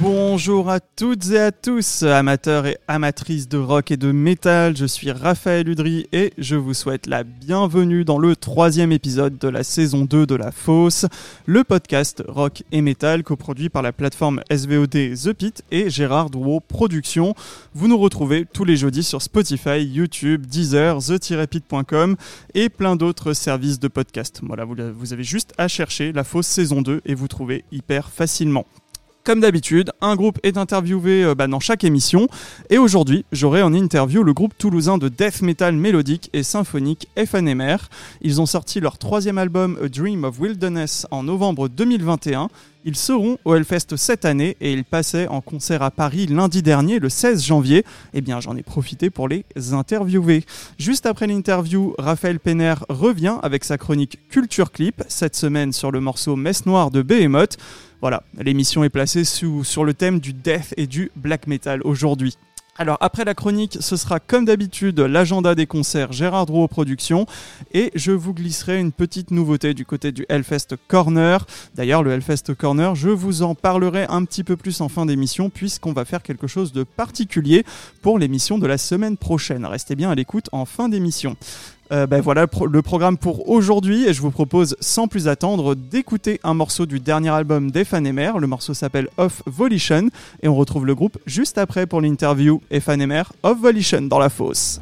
Bonjour à toutes et à tous, amateurs et amatrices de rock et de métal. Je suis Raphaël Udry et je vous souhaite la bienvenue dans le troisième épisode de la saison 2 de La Fosse, le podcast rock et métal coproduit par la plateforme SVOD The Pit et Gérard Drouot Productions. Vous nous retrouvez tous les jeudis sur Spotify, YouTube, Deezer, the-pit.com et plein d'autres services de podcast. Voilà, vous, avez juste à chercher La Fosse saison 2 et vous trouvez hyper facilement. Comme d'habitude, un groupe est interviewé euh, bah, dans chaque émission. Et aujourd'hui, j'aurai en interview le groupe toulousain de death metal mélodique et symphonique FNMR. Ils ont sorti leur troisième album A Dream of Wilderness en novembre 2021. Ils seront au Hellfest cette année et ils passaient en concert à Paris lundi dernier, le 16 janvier. Eh bien, j'en ai profité pour les interviewer. Juste après l'interview, Raphaël Penner revient avec sa chronique Culture Clip, cette semaine sur le morceau Messe Noire de Behemoth. Voilà, l'émission est placée sous, sur le thème du death et du black metal aujourd'hui. Alors après la chronique, ce sera comme d'habitude l'agenda des concerts Gérard Drouot Productions et je vous glisserai une petite nouveauté du côté du Hellfest Corner. D'ailleurs le Hellfest Corner, je vous en parlerai un petit peu plus en fin d'émission puisqu'on va faire quelque chose de particulier pour l'émission de la semaine prochaine. Restez bien à l'écoute en fin d'émission. Euh, ben voilà le programme pour aujourd'hui et je vous propose sans plus attendre d'écouter un morceau du dernier album d'Ephanemer. Le morceau s'appelle Off Volition et on retrouve le groupe juste après pour l'interview Ephanemer Off Volition dans la fosse.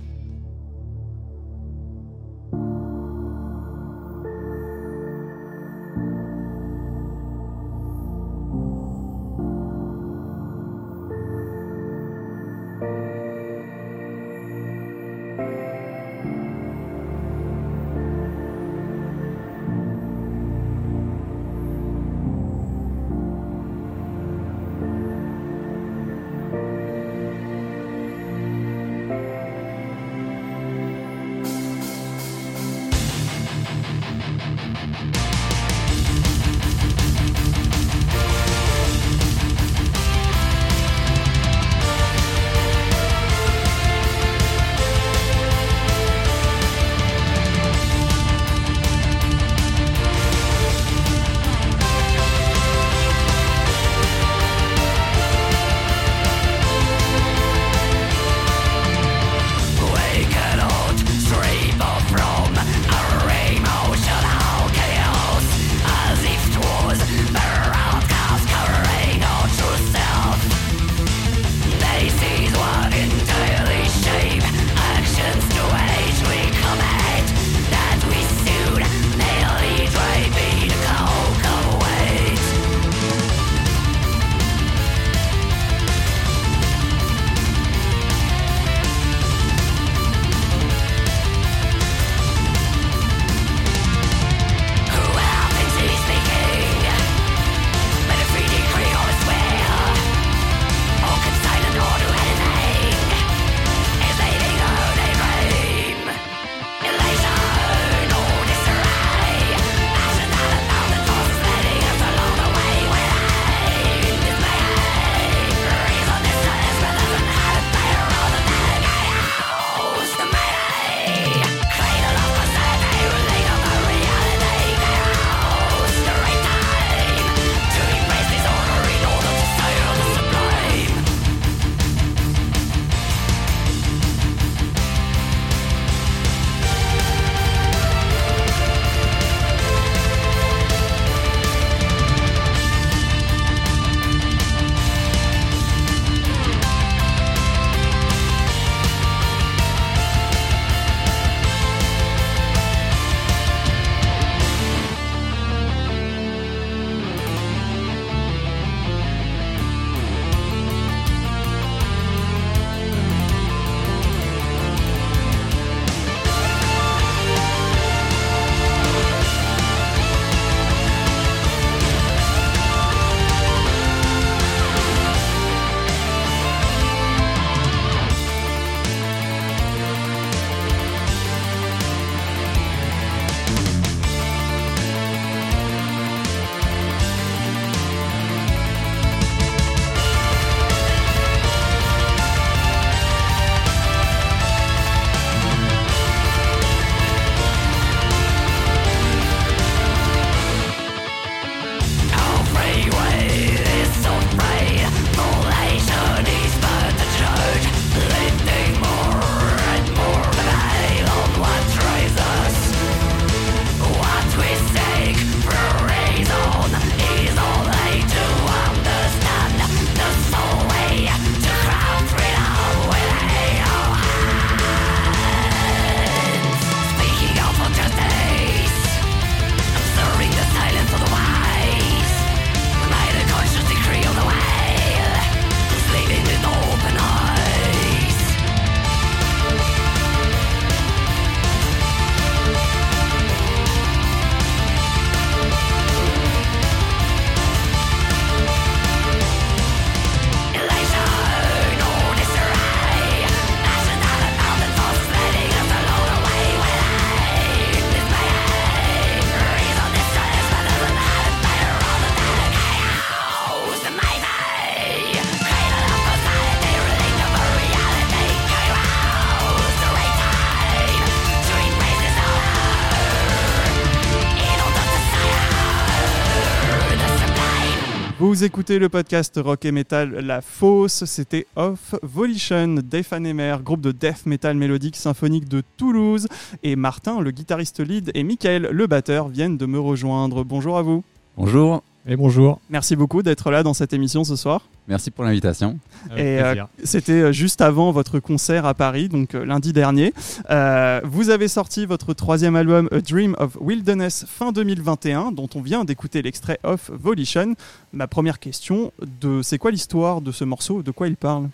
Vous écoutez le podcast rock et metal La Fosse, c'était Off Volition, Defan Emer, groupe de death metal mélodique symphonique de Toulouse, et Martin, le guitariste lead, et Michael, le batteur, viennent de me rejoindre. Bonjour à vous. Bonjour. Et bonjour. Merci beaucoup d'être là dans cette émission ce soir. Merci pour l'invitation. Et euh, c'était euh, juste avant votre concert à Paris, donc euh, lundi dernier. Euh, vous avez sorti votre troisième album A Dream of Wilderness fin 2021, dont on vient d'écouter l'extrait Off Volition. Ma première question, de c'est quoi l'histoire de ce morceau? De quoi il parle?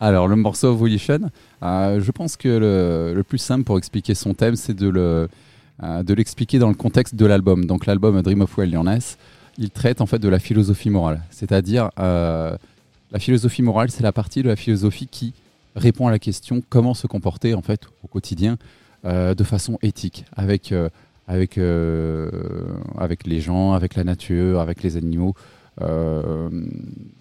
Alors le morceau Volition, euh, je pense que le, le, plus simple pour expliquer son thème, c'est de le de l'expliquer dans le contexte de l'album. Donc l'album A Dream of Wilderness il traite en fait de la philosophie morale. C'est-à-dire, euh, la philosophie morale, c'est la partie de la philosophie qui répond à la question comment se comporter en fait au quotidien euh, de façon éthique, avec, euh, avec, les gens, avec la nature, avec les animaux,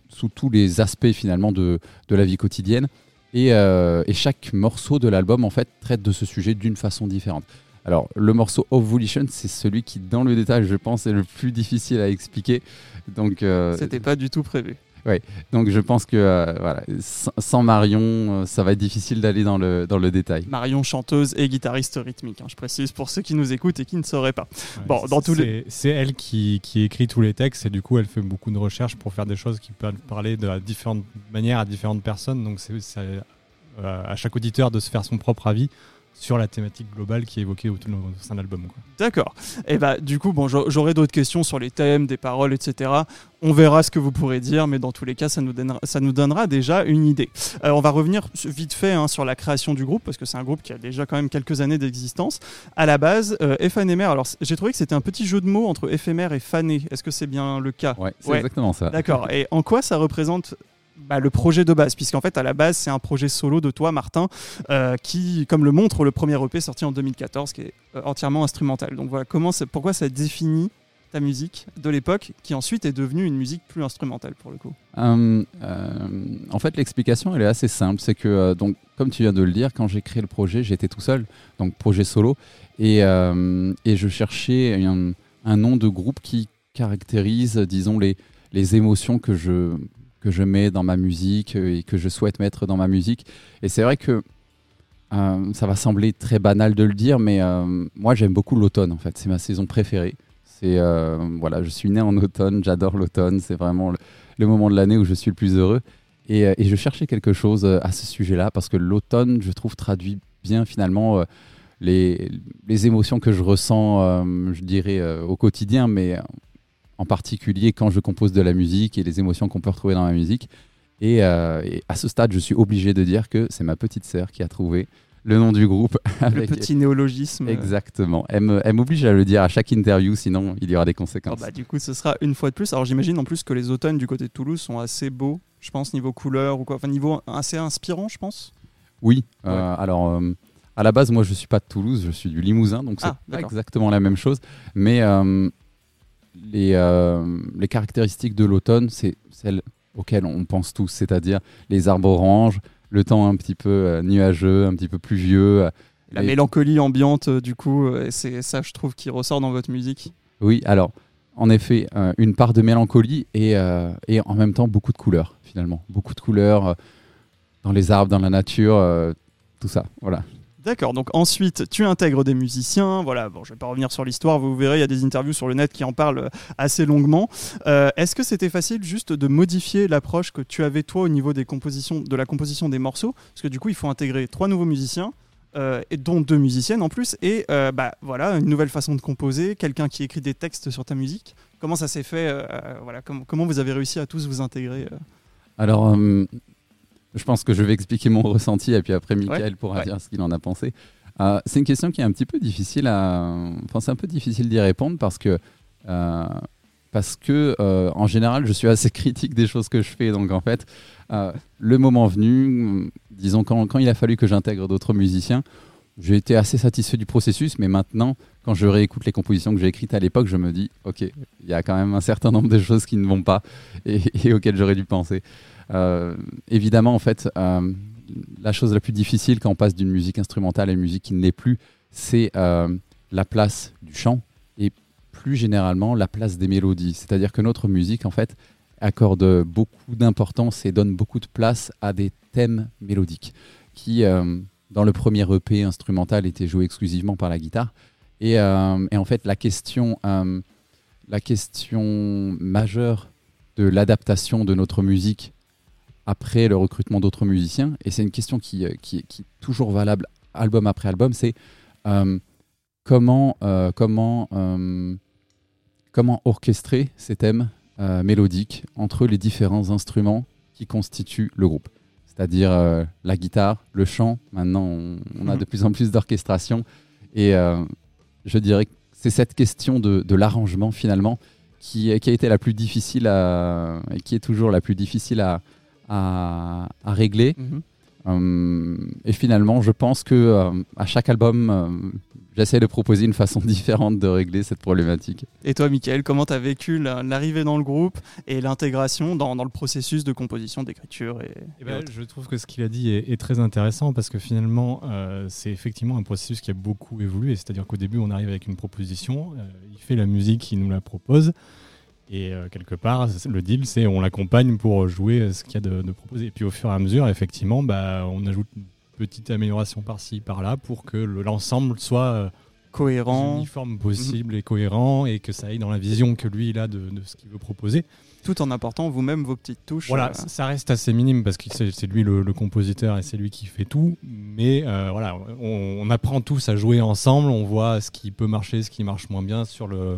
sous tous les aspects finalement de, la vie quotidienne. Et, et chaque morceau de l'album en fait traite de ce sujet d'une façon différente. Alors, le morceau Of Volition, c'est celui qui, dans le détail, je pense, est le plus difficile à expliquer. Donc, euh, c'était pas du tout prévu. Oui, donc je pense que euh, voilà, sans Marion, euh, ça va être difficile d'aller dans le, dans le détail. Marion, chanteuse et guitariste rythmique, hein, je précise pour ceux qui nous écoutent et qui ne sauraient pas. Ouais, bon, dans tous les... C'est elle qui, qui, écrit tous les textes et du coup, elle fait beaucoup de recherches pour faire des choses qui peuvent parler de différentes manières à différentes personnes. Donc, c'est à chaque auditeur de se faire son propre avis sur la thématique globale qui est évoquée au sein de l'album. D'accord. Et bah du coup, bon, j'aurai d'autres questions sur les thèmes, des paroles, etc. On verra ce que vous pourrez dire, mais dans tous les cas, ça nous donnera, ça nous donnera déjà une idée. Euh, on va revenir vite fait hein, sur la création du groupe, parce que c'est un groupe qui a déjà quand même quelques années d'existence. À la base, euh, éphémère, alors j'ai trouvé que c'était un petit jeu de mots entre éphémère et fané. Est-ce que c'est bien le cas? Ouais, c'est ouais. exactement ça. D'accord. Et en quoi ça représente bah, le projet de base, puisqu'en fait à la base c'est un projet solo de toi Martin, euh, qui comme le montre le premier EP sorti en 2014, qui est euh, entièrement instrumental. Donc voilà, comment pourquoi ça définit ta musique de l'époque, qui ensuite est devenue une musique plus instrumentale pour le coup? Euh, euh, En fait l'explication elle est assez simple, c'est que donc comme tu viens de le dire, quand j'ai créé le projet j'étais tout seul, donc projet solo, et, je cherchais un, nom de groupe qui caractérise, disons, les émotions que je, que je mets dans ma musique et que je souhaite mettre dans ma musique. Et c'est vrai que euh, ça va sembler très banal de le dire, mais euh, moi j'aime beaucoup l'automne en fait. C'est ma saison préférée. C'est euh, voilà, je suis né en automne, j'adore l'automne. C'est vraiment le, le, moment de l'année où je suis le plus heureux. Et, et je cherchais quelque chose à ce sujet-là parce que l'automne, je trouve, traduit bien finalement les, les émotions que je ressens, je dirais, au quotidien, mais en particulier quand je compose de la musique et les émotions qu'on peut retrouver dans la musique. Et, euh, et, à ce stade, je suis obligé de dire que c'est ma petite sœur qui a trouvé le nom du groupe. Avec... Le petit néologisme. Exactement. Elle m'oblige à le dire à chaque interview, sinon il y aura des conséquences. Oh bah, du coup, ce sera une fois de plus. Alors j'imagine en plus que les automnes du côté de Toulouse sont assez beaux, je pense, niveau couleur ou quoi. Enfin, niveau assez inspirant, je pense. Oui. Ouais. Euh, alors. Euh, à la base, moi, je suis pas de Toulouse, je suis du Limousin, donc c'est ah, pas exactement la même chose. Mais les, euh, les, caractéristiques de l'automne, c'est celles auxquelles on pense tous, c'est-à-dire les arbres oranges, le temps un petit peu euh, nuageux, un petit peu pluvieux. La et... mélancolie ambiante, euh, du coup, c'est ça, je trouve, qui ressort dans votre musique. Oui, alors, en effet, euh, une part de mélancolie et, euh, et, en même temps beaucoup de couleurs, finalement. Beaucoup de couleurs dans les arbres, dans la nature, tout ça, voilà. D'accord, donc ensuite tu intègres des musiciens, voilà, bon je vais pas revenir sur l'histoire, vous verrez, il y a des interviews sur le net qui en parlent assez longuement. Euh, Est-ce que c'était facile juste de modifier l'approche que tu avais toi au niveau des compositions, de la composition des morceaux? Parce que du coup il faut intégrer trois nouveaux musiciens, euh, et dont deux musiciennes en plus, et euh, bah, voilà, une nouvelle façon de composer, quelqu'un qui écrit des textes sur ta musique. Comment ça s'est fait euh, voilà, com Comment vous avez réussi à tous vous intégrer Alors je pense que je vais expliquer mon ressenti et puis après Michael ouais, pourra ouais. dire ce qu'il en a pensé. Euh, c'est une question qui est un petit peu difficile à, enfin c'est un peu difficile d'y répondre parce que euh, parce que euh, en général je suis assez critique des choses que je fais donc en fait le moment venu, disons quand, quand il a fallu que j'intègre d'autres musiciens, j'ai été assez satisfait du processus, mais maintenant, quand je réécoute les compositions que j'ai écrites à l'époque, je me dis, ok, il y a quand même un certain nombre de choses qui ne vont pas et, et auxquelles j'aurais dû penser. Euh, évidemment, en fait, euh, la chose la plus difficile quand on passe d'une musique instrumentale à une musique qui ne l'est plus, c'est euh, la place du chant et plus généralement la place des mélodies. C'est-à-dire que notre musique, en fait, accorde beaucoup d'importance et donne beaucoup de place à des thèmes mélodiques qui, dans le premier EP instrumental, étaient joués exclusivement par la guitare. Et, en fait, la question majeure de l'adaptation de notre musique après le recrutement d'autres musiciens, et c'est une question qui, qui, qui, est toujours valable album après album, c'est comment, comment, comment orchestrer ces thèmes euh, mélodique entre les différents instruments qui constituent le groupe. C'est-à-dire euh, la guitare, le chant. Maintenant, on, a mhm. de plus en plus d'orchestration. Et euh, je dirais que c'est cette question de, l'arrangement, finalement, qui, qui, a été la plus difficile à, et qui est toujours la plus difficile à, à, régler. Mhm. Hum, et finalement, je pense que à chaque album, j'essaie de proposer une façon différente de régler cette problématique. Et toi, Michael, comment tu as vécu l'arrivée dans le groupe et l'intégration dans, le processus de composition, d'écriture et, eh ben, Je trouve que ce qu'il a dit est, très intéressant parce que finalement, euh, c'est effectivement un processus qui a beaucoup évolué. C'est-à-dire qu'au début, on arrive avec une proposition, euh, il fait la musique, il nous la propose. Et euh, quelque part, le deal, c'est on l'accompagne pour jouer ce qu'il y a de, de, proposé. Et puis au fur et à mesure, effectivement, bah, on ajoute petite amélioration par-ci, par-là, pour que l'ensemble soit euh, cohérent, uniforme possible et cohérent, et que ça aille dans la vision que lui il a de, ce qu'il veut proposer. Tout en apportant vous-même vos petites touches. Voilà, euh. ça reste assez minime parce que c'est lui le, compositeur et c'est lui qui fait tout. Mais euh, voilà, on, apprend tous à jouer ensemble, on voit ce qui peut marcher, ce qui marche moins bien sur le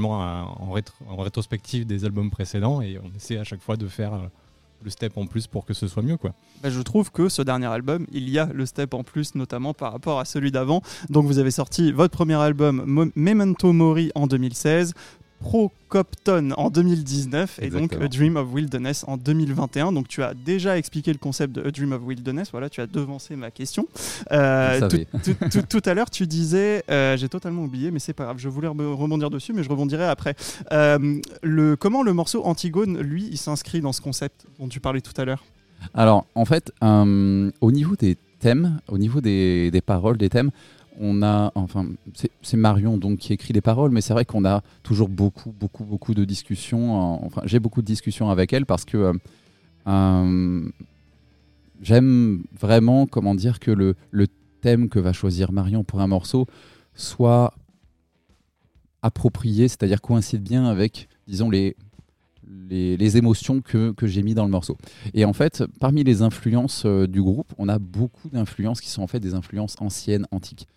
en, rétrospective des albums précédents et on essaie à chaque fois de faire le step en plus pour que ce soit mieux quoi. Bah, je trouve que ce dernier album, il y a le step en plus notamment par rapport à celui d'avant. Donc vous avez sorti votre premier album Memento Mori en 2016, Procopton en 2019 et donc A Dream of Wilderness en 2021. Donc tu as déjà expliqué le concept de A Dream of Wilderness. Voilà, tu as devancé ma question. Euh, tout, à l'heure, tu disais, euh, j'ai totalement oublié, mais c'est pas grave. Je voulais rebondir dessus, mais je rebondirai après. Euh, le, comment le morceau Antigone, lui, il s'inscrit dans ce concept dont tu parlais tout à l'heure? Alors, en fait, au niveau des thèmes, au niveau des, des paroles, des thèmes, on a, enfin, c'est Marion donc qui écrit les paroles, mais c'est vrai qu'on a toujours beaucoup, beaucoup, beaucoup de discussions. Enfin, j'ai beaucoup de discussions avec elle parce que euh, euh, j'aime vraiment, comment dire, que le, thème que va choisir Marion pour un morceau soit approprié, c'est-à-dire coïncide bien avec, disons, les, les, émotions que, j'ai mis dans le morceau. Et en fait, parmi les influences euh, du groupe, on a beaucoup d'influences qui sont en fait des influences anciennes, antiques.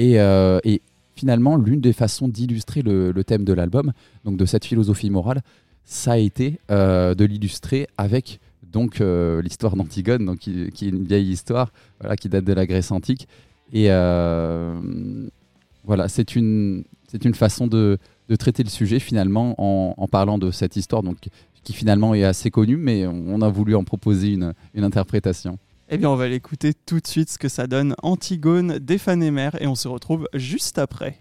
Euh, et, finalement, l'une des façons d'illustrer le, thème de l'album, donc de cette philosophie morale, ça a été euh, de l'illustrer avec donc euh, l'histoire d'Antigone, donc qui, est une vieille histoire, voilà, qui date de la Grèce antique. Et voilà, c'est une c'est une façon de, traiter le sujet finalement en, en, parlant de cette histoire, donc qui finalement est assez connue, mais on a voulu en proposer une, une interprétation. Eh bien, on va l'écouter tout de suite ce que ça donne Antigone d'Ephanémer et on se retrouve juste après.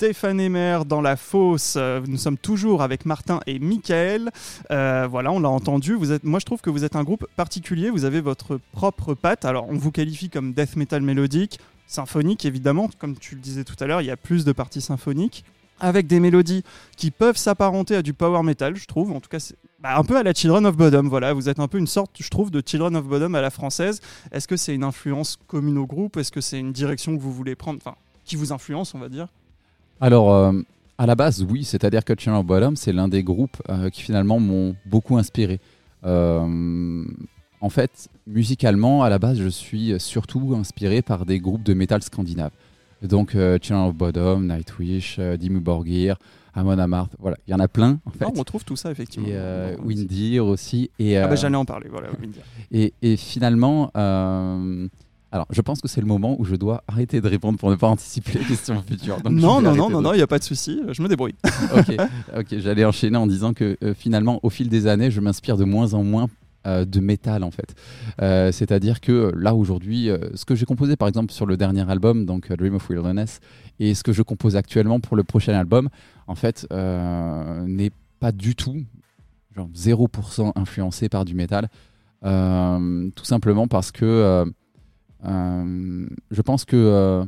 Cyclone, Emer dans la fosse. Euh, Nous sommes toujours avec Martin et Michael. Euh, voilà, on l'a entendu. Vous êtes, moi, je trouve que vous êtes un groupe particulier. Vous avez votre propre patte. Alors, on vous qualifie comme death metal mélodique, symphonique évidemment. Comme tu le disais tout à l'heure, il y a plus de parties symphoniques avec des mélodies qui peuvent s'apparenter à du power metal, je trouve. En tout cas, bah, un peu à la Children of Bodom. Voilà, vous êtes un peu une sorte, je trouve, de Children of Bodom à la française. Est-ce que c'est une influence commune au groupe? Est-ce que c'est une direction que vous voulez prendre? Enfin, qui vous influence, on va dire Alors, euh, à la base, oui, c'est-à-dire que of Bodom, c'est l'un des groupes euh, qui finalement m'ont beaucoup inspiré. Euh, en fait, musicalement, à la base, je suis surtout inspiré par des groupes de métal scandinave. Donc, of Bodom, Nightwish, Dimmu Borgir, Amon Amarth, voilà, il y en a plein en fait. on retrouve tout ça effectivement. Et euh, Windir aussi. Et, ah bah, j'allais en parler, voilà, Windir. Et, et finalement, euh, alors je pense que c'est le moment où je dois arrêter de répondre pour ne pas anticiper les questions futures. Donc non, non, non, non, non, il n'y a pas de souci, je me débrouille. ok, ok, j'allais enchaîner en disant que euh, finalement, au fil des années, je m'inspire de moins en moins euh, de métal en fait. Euh, c'est-à-dire que là aujourd'hui, euh, ce que j'ai composé par exemple sur le dernier album, donc Dream of Wilderness, et ce que je compose actuellement pour le prochain album, en fait, n'est pas du tout, genre 0% influencé par du métal. tout simplement parce que je pense que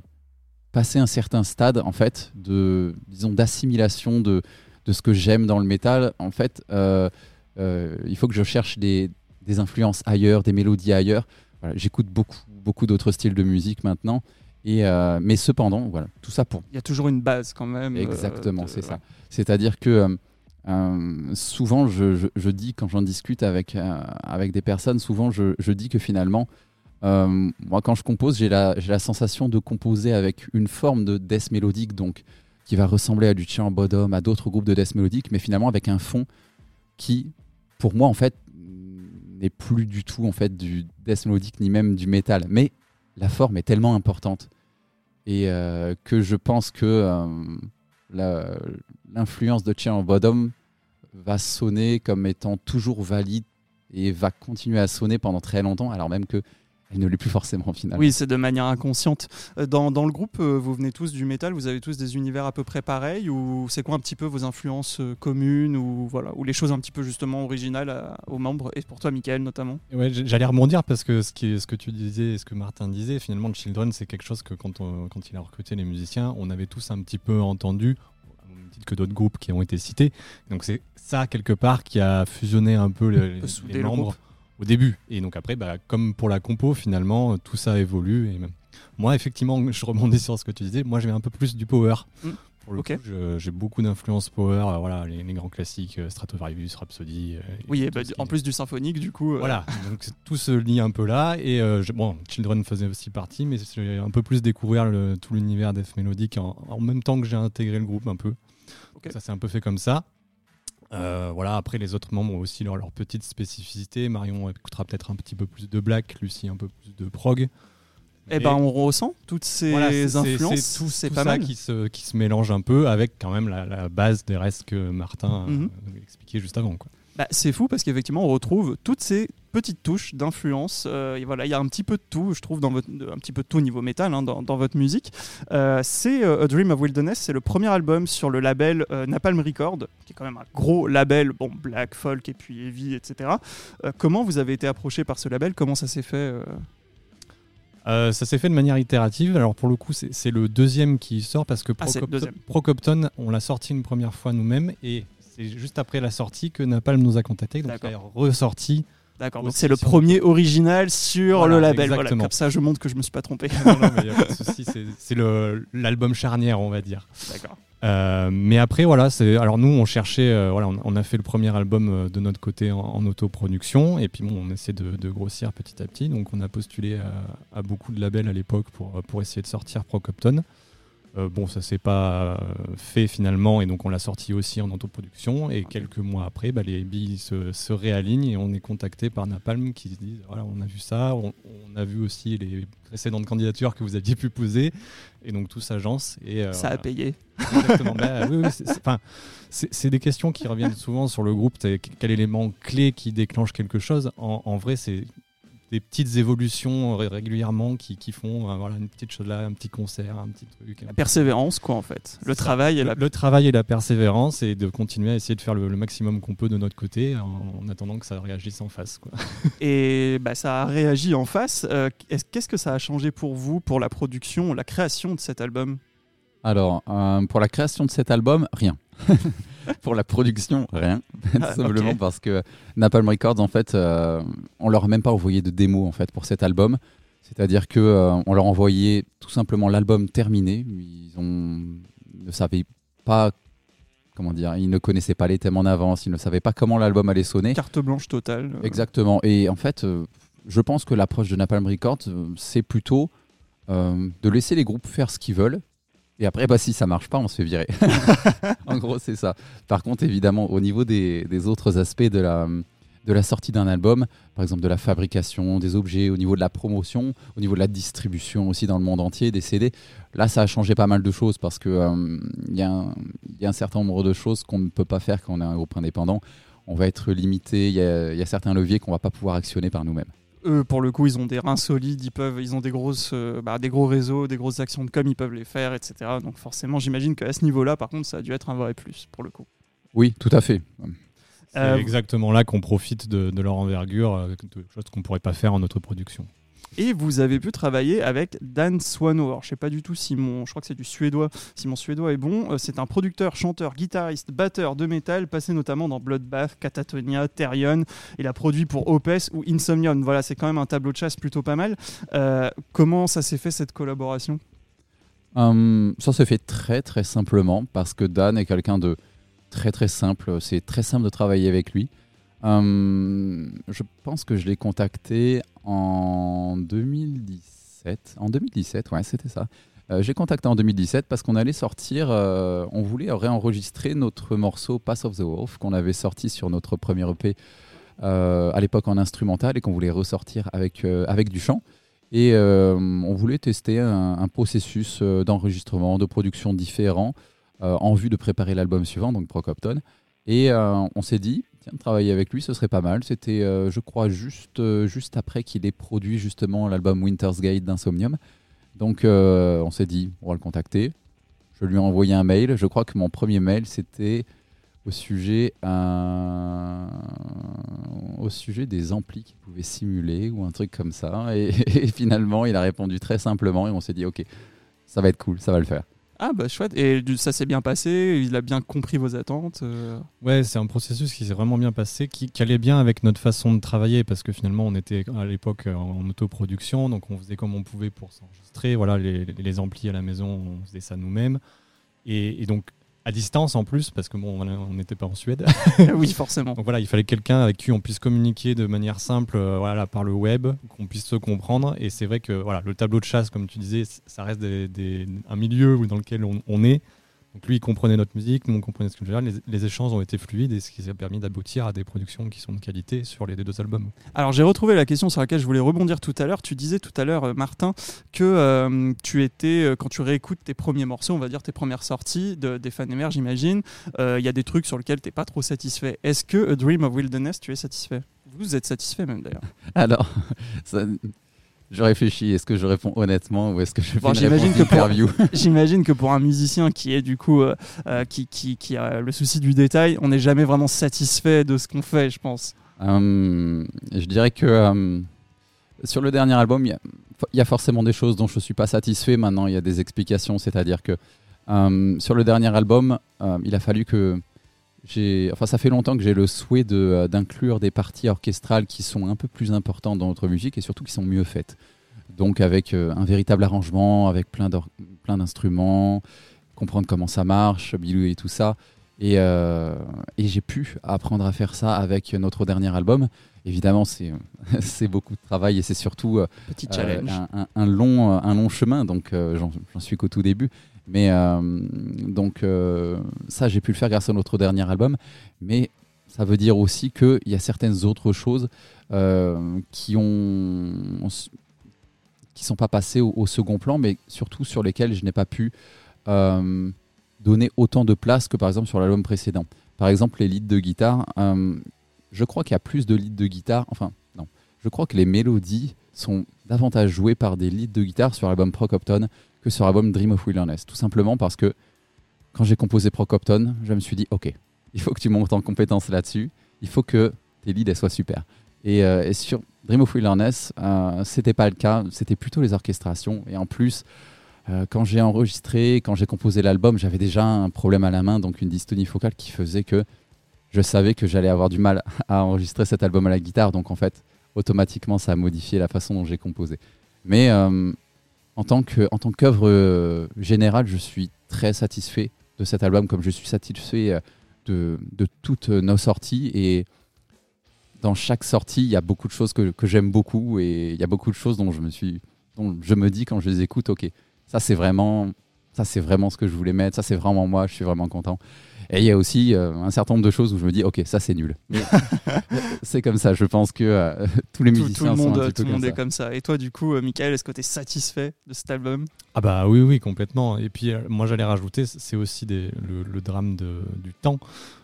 passer un certain stade en fait de disons d'assimilation de, de ce que j'aime dans le métal, en fait, il faut que je cherche des, des influences ailleurs, des mélodies ailleurs. J'écoute beaucoup, beaucoup d'autres styles de musique maintenant. Et euh, mais cependant, voilà, tout ça pour. Il y a toujours une base quand même. Euh, Exactement, c'est ça. C'est-à-dire que euh, souvent, je, je, dis quand j'en discute avec, avec des personnes, souvent je, je dis que finalement, moi quand je compose, j'ai la, sensation de composer avec une forme de death mélodique, donc qui va ressembler à du chant Bodom, à d'autres groupes de death mélodique, mais finalement avec un fond qui, pour moi, en fait, n'est plus du tout en fait du death mélodique ni même du métal. Mais la forme est tellement importante et euh, que je pense que euh, l'influence de Chien Bodom va sonner comme étant toujours valide et va continuer à sonner pendant très longtemps, alors même que elle ne l'est plus forcément finalement. Oui, c'est de manière inconsciente. Euh, dans, dans, le groupe, euh, vous venez tous du métal, vous avez tous des univers à peu près pareils ou c'est quoi un petit peu vos influences euh, communes ou voilà ou les choses un petit peu justement originales aux membres et pour toi, Michael notamment? Ouais, j'allais rebondir parce que ce, qui, ce que tu disais, ce que Martin disait, finalement, Children, c'est quelque chose que quand, on, quand il a recruté les musiciens, on avait tous un petit peu entendu au même titre que d'autres groupes qui ont été cités. Donc c'est ça quelque part qui a fusionné un peu les, les membres au début. Et donc après, bah, comme pour la compo, finalement, tout ça évolue. Et même... Moi, effectivement, je rebondis sur ce que tu disais. Moi, j'avais un peu plus du power. Mm. Pour le coup, j'ai beaucoup d'influence power, euh, voilà, les, grands classiques, euh, Stratovarius, Rhapsody. Euh, oui, bah, en plus du symphonique, du coup. Voilà, donc tout se lie un peu là. Et bon, Children faisait aussi partie, mais j'ai un peu plus découvert le, tout l'univers Death Mélodique en, en, même temps que j'ai intégré le groupe un peu. Ça s'est un peu fait comme ça. Euh, voilà, après les autres membres ont aussi leur, leur petite spécificité. Marion écoutera peut-être un petit peu plus de black, Lucie un peu plus de prog. Eh ben, on ressent toutes ces influences. C'est tout, c'est pas ça qui se, qui se mélange un peu avec quand même la, base des restes que Martin a mhm. expliqué juste avant. Quoi. Bah, c'est fou parce qu'effectivement, on retrouve toutes ces petites touches d'influence. Euh, voilà, il y a un petit peu de tout, je trouve, dans votre, un petit peu de tout au niveau métal hein, dans, dans, votre musique. Euh, c'est euh, A Dream of Wilderness, c'est le premier album sur le label Napalm Record, qui est quand même un gros label, bon, black, folk et puis heavy, etc. comment vous avez été approché par ce label? Comment ça s'est fait ça s'est fait de manière itérative. Alors pour le coup, c'est le deuxième qui sort parce que ah, Procopton, on l'a sorti une première fois nous-mêmes et c'est juste après la sortie que Napalm nous a contacté, donc il est ressorti. D'accord, c'est le premier original sur le label. Voilà, comme ça, je montre que je me suis pas trompé. non, non, mais y a pas de souci, c'est l'album charnière, on va dire. D'accord. Euh, mais après, voilà, c'est alors nous, on cherchait, euh, voilà, on, a fait le premier album euh, de notre côté en, autoproduction, et puis bon, on essaie de, grossir petit à petit. Donc, on a postulé à, à beaucoup de labels à l'époque pour, pour essayer de sortir Procopton. Euh, bon, ça s'est pas euh, fait finalement, et donc on l'a sorti aussi en autoproduction. Et quelques mois après, bah, les billes se, réalignent et on est contacté par Napalm qui se disent voilà, on a vu ça, on, a vu aussi les précédentes candidatures que vous aviez pu poser, et donc tout s'agence. Et euh, ça a payé. Exactement. Bah, oui, c'est des questions qui reviennent souvent sur le groupe. Quel élément clé qui déclenche quelque chose En, en vrai, c'est des petites évolutions ré- régulièrement qui, qui font euh, voilà, une petite chose là, un petit concert, un petit truc. La persévérance, quoi, en fait. Le travail et le, la. le travail et la persévérance et de continuer à essayer de faire le, le maximum qu'on peut de notre côté en, en attendant que ça réagisse en face. Quoi. Et bah, ça a réagi en face. Euh, est-ce- Qu'est-ce que ça a changé pour vous, pour la production, la création de cet album? Alors, euh, pour la création de cet album, rien. pour la production, rien. Ah, simplement parce que Napalm Records, en fait, euh, on leur a même pas envoyé de démo en fait pour cet album. C'est-à-dire que euh, on leur envoyait tout simplement l'album terminé. Ils ont ne savaient pas comment dire, ils ne connaissaient pas les thèmes en avance, ils ne savaient pas comment l'album allait sonner. Carte blanche totale. euh. Exactement. Et en fait, euh, je pense que l'approche de Napalm Records, euh, c'est plutôt euh, de laisser les groupes faire ce qu'ils veulent. Et après, bah, si ça marche pas, on se fait virer. en gros, c'est ça. Par contre, évidemment, au niveau des, des autres aspects de la, de la sortie d'un album, par exemple de la fabrication des objets, au niveau de la promotion, au niveau de la distribution aussi dans le monde entier des CD, là, ça a changé pas mal de choses parce que euh, y, a un- il y a un certain nombre de choses qu'on ne peut pas faire quand on est un groupe indépendant. On va être limité. Il y y a certains leviers qu'on va pas pouvoir actionner par nous-mêmes. Eux, pour le coup, ils ont des reins solides, ils, peuvent, ils ont des, grosses, euh, bah, des gros réseaux, des grosses actions de com, ils peuvent les faire, etc. Donc forcément, j'imagine qu'à ce niveau-là, par contre, ça a dû être un vrai plus, pour le coup. Oui, tout à fait. C'est Euh, exactement là qu'on profite de, de leur envergure, euh, de choses qu'on pourrait pas faire en notre production. Et vous avez pu travailler avec Dan Swano. Alors, je sais pas du tout si mon, je crois que c'est du suédois, si suédois est bon. Euh, C'est un producteur, chanteur, guitariste, batteur de métal, passé notamment dans Bloodbath, Catatonia, Therion. Il a produit pour Opes ou Insomnium. Voilà, c'est quand même un tableau de chasse plutôt pas mal. Euh, comment ça s'est fait cette collaboration? Hum, ça se fait très très simplement parce que Dan est quelqu'un de très très simple. C'est très simple de travailler avec lui. Hum, je pense que je l'ai contacté en 2017. En 2017, ouais, c'était ça. Euh, J'ai contacté en 2017 parce qu'on allait sortir, euh, on voulait réenregistrer notre morceau Pass of the Wolf qu'on avait sorti sur notre premier EP euh, à l'époque en instrumental et qu'on voulait ressortir avec, euh, avec du chant. Et euh, on voulait tester un, un processus euh, d'enregistrement, de production différent euh, en vue de préparer l'album suivant, donc Procopton. Et euh, on s'est dit, tiens, travailler avec lui, ce serait pas mal. C'était, euh, je crois, juste, euh, juste après qu'il ait produit justement l'album Winter's Gate d'Insomnium. Donc euh, on s'est dit, on va le contacter. Je lui ai envoyé un mail. Je crois que mon premier mail, c'était au sujet, euh, au sujet des amplis qu'il pouvait simuler ou un truc comme ça. Et finalement, il a répondu très simplement et on s'est dit, ok, ça va être cool, ça va le faire. Ah bah chouette. Et ça s'est bien passé. Il a bien compris vos attentes. euh. Ouais, c'est un processus qui s'est vraiment bien passé, qui, allait bien avec notre façon de travailler, parce que finalement, on était à l'époque euh, en autoproduction, donc on faisait comme on pouvait pour s'enregistrer. Voilà, les, amplis à la maison, on faisait ça nous-mêmes. Et donc, à distance en plus, parce que bon, on n'était pas en Suède. oui, forcément. Donc voilà, il fallait quelqu'un avec qui on puisse communiquer de manière simple euh, voilà, par le web, qu'on puisse se comprendre. Et c'est vrai que voilà, le tableau de chasse, comme tu disais, ça reste des- des- un milieu dans lequel on, on est. Donc lui, il comprenait notre musique, nous, on comprenait ce que je veux dire. Les, les échanges ont été fluides et ce qui a permis d'aboutir à des productions qui sont de qualité sur les deux albums. Alors j'ai retrouvé la question sur laquelle je voulais rebondir tout à l'heure. Tu disais tout à l'heure, euh, Martin, que euh, tu étais, euh, quand tu réécoutes tes premiers morceaux, on va dire tes premières sorties de, des Phanémères, j'imagine, euh, il y a des trucs sur lesquels tu n'es pas trop satisfait. Est-ce que A Dream of Wilderness, tu es satisfait? Vous êtes satisfait même d'ailleurs. Alors, ça- je réfléchis, est-ce que je réponds honnêtement ou est-ce que je fais Bon, j'imagine que pour- interview j'imagine que pour un musicien qui est du coup, euh, euh, qui, qui, qui a le souci du détail, on n'est jamais vraiment satisfait de ce qu'on fait, je pense. Hum, Je dirais que hum, sur le dernier album, il y y, a forcément des choses dont je ne suis pas satisfait. Maintenant, il y a des explications, c'est-à-dire que hum, sur le dernier album, il a fallu que enfin, ça fait longtemps que j'ai le souhait de, euh, d'inclure des parties orchestrales qui sont un peu plus importantes dans notre musique et surtout qui sont mieux faites. Donc avec euh, un véritable arrangement, avec plein, d'instruments, comprendre comment ça marche, Bilou et tout ça. Et, euh, et j'ai pu apprendre à faire ça avec notre dernier album. Évidemment, c'est beaucoup de travail et c'est surtout euh, un, un- un long, un long chemin. Donc, j'en suis qu'au tout début. Mais euh, donc, euh, ça, j'ai pu le faire grâce à notre dernier album. Mais ça veut dire aussi qu'il y a certaines autres choses euh, qui ont qui sont pas passées au, second plan, mais surtout sur lesquelles je n'ai pas pu donner autant de place que par exemple sur l'album précédent. Par exemple, les leads de guitare. je crois qu'il y a plus de leads de guitare. Enfin, non. je crois que les mélodies sont davantage jouées par des leads de guitare sur l'album Procopton que sur l'album Dream of Wilderness. Tout simplement parce que quand j'ai composé Procopton, je me suis dit, ok, il faut que tu montes en compétence là-dessus, il faut que tes leads soient super. Et, euh, et, sur Dream of Wilderness, euh, c'était pas le cas, c'était plutôt les orchestrations. Et en plus, euh, quand j'ai enregistré, quand j'ai composé l'album, j'avais déjà un problème à la main, donc une dystonie focale qui faisait que je savais que j'allais avoir du mal à enregistrer cet album à la guitare. Donc en fait, automatiquement, ça a modifié la façon dont j'ai composé. Mais euh, en tant qu'œuvre euh, générale, je suis très satisfait de cet album, comme je suis satisfait de, de toutes nos sorties. Et dans chaque sortie, il y a beaucoup de choses que, que j'aime beaucoup et il y a beaucoup de choses dont je me suis, dont je me dis quand je les écoute, ok, ça c'est vraiment, ça c'est vraiment ce que je voulais mettre, ça c'est vraiment moi, je suis vraiment content. Et il y a aussi euh, un certain nombre de choses où je me dis, ok, ça c'est nul. c'est comme ça. Je pense que euh, tous les musiciens tout, le monde, sont un tout peu le monde comme est comme ça. Et toi, du coup, euh, Michael, est-ce que tu es satisfait de cet album? Ah bah oui, oui, complètement. Et puis moi j'allais rajouter, c'est aussi des, le, le drame de, du temps.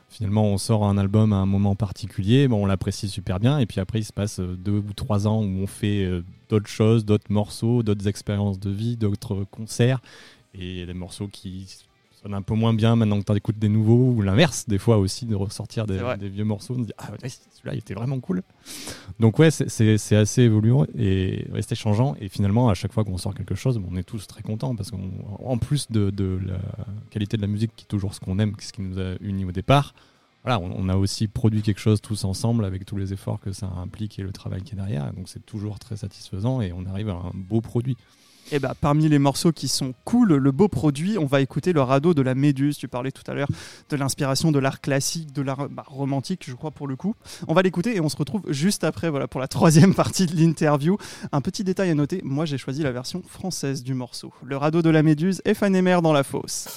Finalement, on sort un album à un moment particulier, bon, on l'apprécie super bien, et puis après, il se passe deux ou trois ans où on fait d'autres choses, d'autres morceaux, d'autres expériences de vie, d'autres concerts, et des morceaux qui sonne un peu moins bien maintenant que tu écoutes des nouveaux, ou l'inverse, des fois aussi, de ressortir des, des vieux morceaux, on se dit Ah, ouais, celui-là, il était vraiment cool. Donc, ouais, c'est assez évoluant et resté changeant. Et finalement, à chaque fois qu'on sort quelque chose, on est tous très contents parce qu'en plus de, de, la qualité de la musique, qui est toujours ce qu'on aime, ce qui nous a unis au départ, voilà, on, a aussi produit quelque chose tous ensemble avec tous les efforts que ça implique et le travail qui est derrière. Donc, c'est toujours très satisfaisant et on arrive à un beau produit. Et eh bah, parmi les morceaux qui sont cool, le beau produit, on va écouter le radeau de la Méduse. Tu parlais tout à l'heure de l'inspiration de l'art classique, de l'art bah, romantique, je crois, pour le coup. On va l'écouter et on se retrouve juste après voilà, pour la troisième partie de l'interview. Un petit détail à noter, moi j'ai choisi la version française du morceau. Le radeau de la Méduse et dans la fosse.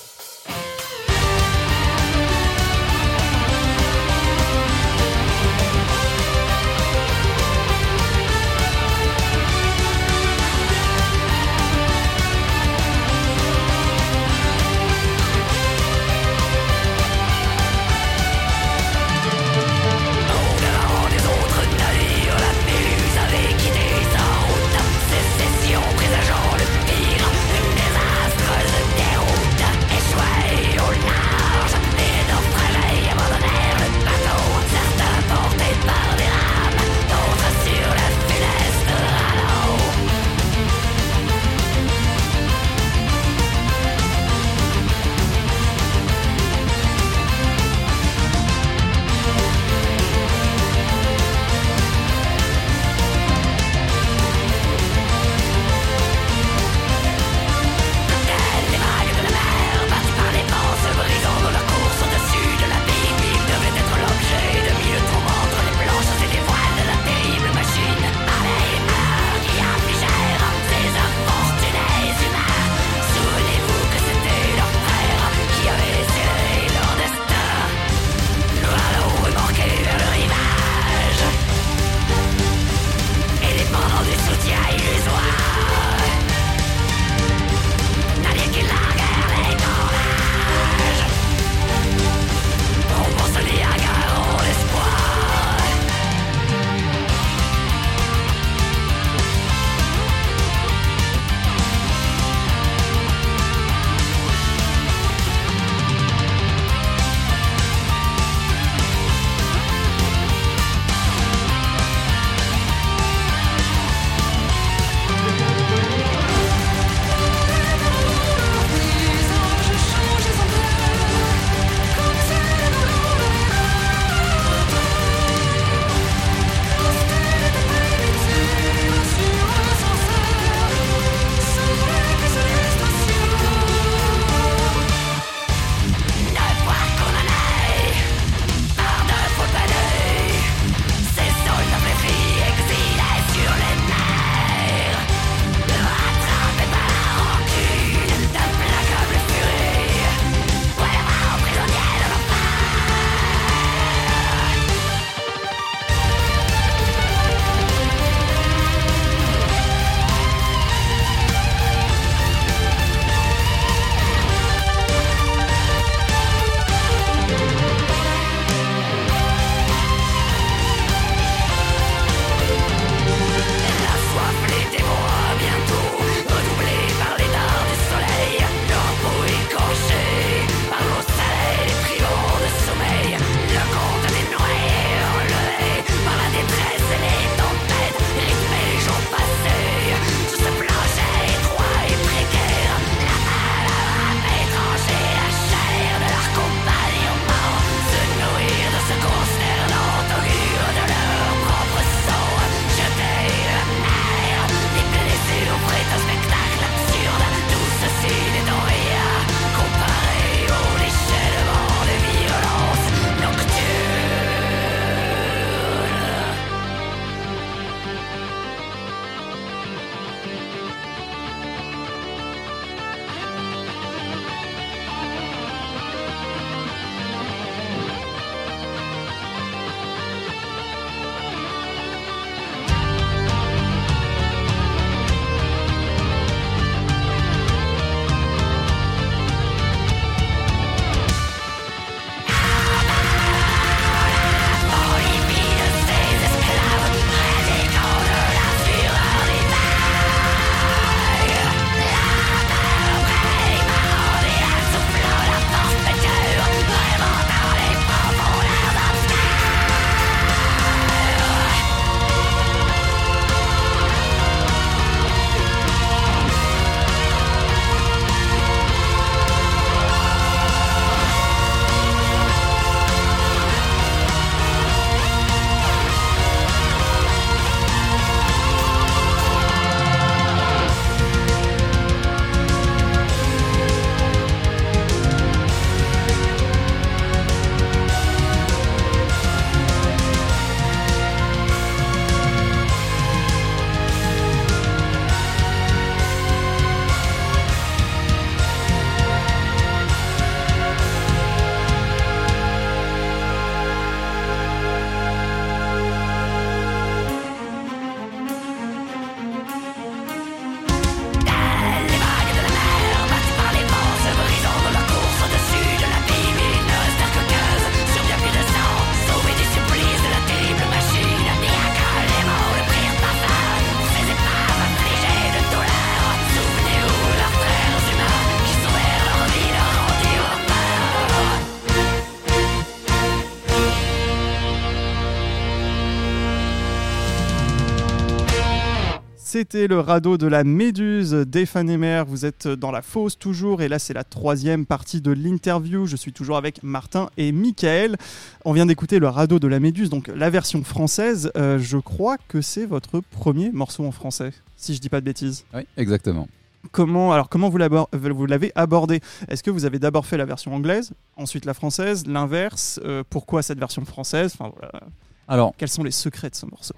C'était le radeau de la Méduse d'Ephanémer. Vous êtes dans la fosse toujours et là c'est la troisième partie de l'interview. Je suis toujours avec Martin et Michael. On vient d'écouter le radeau de la Méduse, donc la version française. Euh, je crois que c'est votre premier morceau en français, si je dis pas de bêtises. Oui, exactement. Comment, alors comment vous l'avez abordé? Est-ce que vous avez d'abord fait la version anglaise, ensuite la française, l'inverse? Euh, Pourquoi cette version française? Enfin, voilà. Alors, Quels sont les secrets de ce morceau?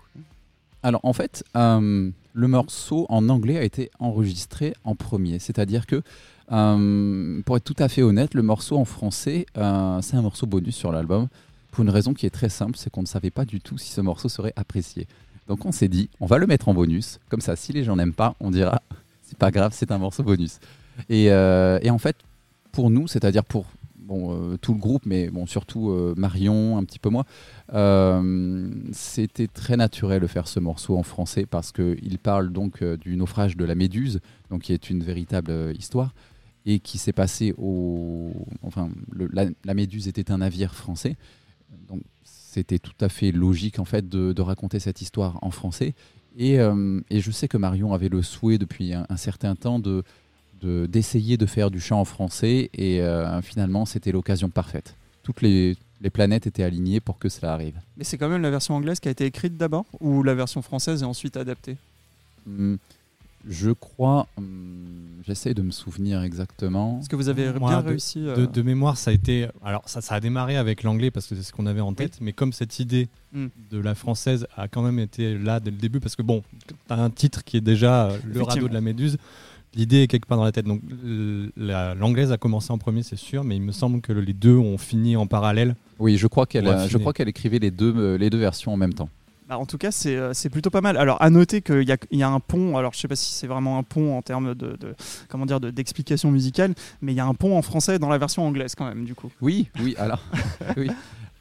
Alors en fait, euh, le morceau en anglais a été enregistré en premier. C'est-à-dire que, euh, pour être tout à fait honnête, le morceau en français, euh, c'est un morceau bonus sur l'album. Pour une raison qui est très simple, c'est qu'on ne savait pas du tout si ce morceau serait apprécié. Donc on s'est dit, on va le mettre en bonus. Comme ça, si les gens n'aiment pas, on dira, c'est pas grave, c'est un morceau bonus. Et, et en fait, pour nous, c'est-à-dire pour euh, tout le groupe, mais bon, surtout euh, Marion, un petit peu moi, euh, c'était très naturel de faire ce morceau en français parce qu'il parle donc du naufrage de la Méduse, donc qui est une véritable histoire et qui s'est passé au. Enfin, la, Méduse était un navire français, donc c'était tout à fait logique en fait de, raconter cette histoire en français. Et, je sais que Marion avait le souhait depuis un, certain temps de- d'essayer de, faire du chant en français et euh, finalement c'était l'occasion parfaite. Toutes les, les planètes étaient alignées pour que cela arrive. Mais c'est quand même la version anglaise qui a été écrite d'abord ou la version française et ensuite adaptée? Hum, je crois, hum, j'essaie de me souvenir exactement. Est-ce que vous avez Moi, bien de- réussi euh, De, de mémoire, ça a été. Alors, ça, ça a démarré avec l'anglais parce que c'est ce qu'on avait en tête, mais comme cette idée Mm. de la française a quand même été là dès le début, parce que bon, t'as un titre qui est déjà euh, Le radeau de la Méduse, l'idée est quelque part dans la tête. Donc, la- l'anglaise a commencé en premier, c'est sûr, mais il me semble que les deux ont fini en parallèle. Oui, je crois qu'elle a- je crois qu'elle écrivait les deux, euh, les deux versions en même temps. Bah, en tout cas, c'est euh, c'est plutôt pas mal. Alors, à noter qu'il y a, il y a un pont. Alors, je sais pas si c'est vraiment un pont en termes de, de- comment dire de- d'explication musicale, mais il y a un pont en français dans la version anglaise quand même, du coup. Oui, oui, alors, oui.